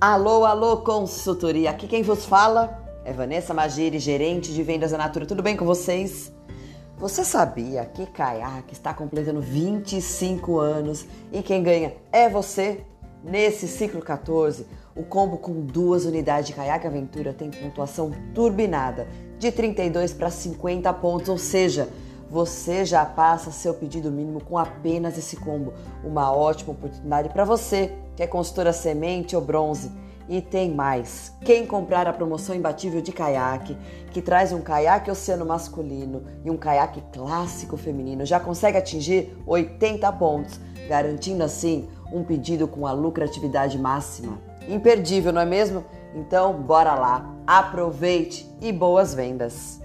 Alô, alô, consultoria. Aqui quem vos fala é Vanessa Magiri, gerente de vendas da Natura. Tudo bem com vocês? Você sabia que Kayak está completando 25 anos e quem ganha é você? Nesse ciclo 14, o combo com duas unidades de Kayak Aventura tem pontuação turbinada de 32 para 50 pontos, ou seja, você já passa seu pedido mínimo com apenas esse combo. Uma ótima oportunidade para você que é consultora semente ou bronze. E tem mais. Quem comprar a promoção imbatível de caiaque, que traz um caiaque oceano masculino e um caiaque clássico feminino, já consegue atingir 80 pontos, garantindo assim um pedido com a lucratividade máxima. Imperdível, não é mesmo? Então, bora lá. Aproveite e boas vendas.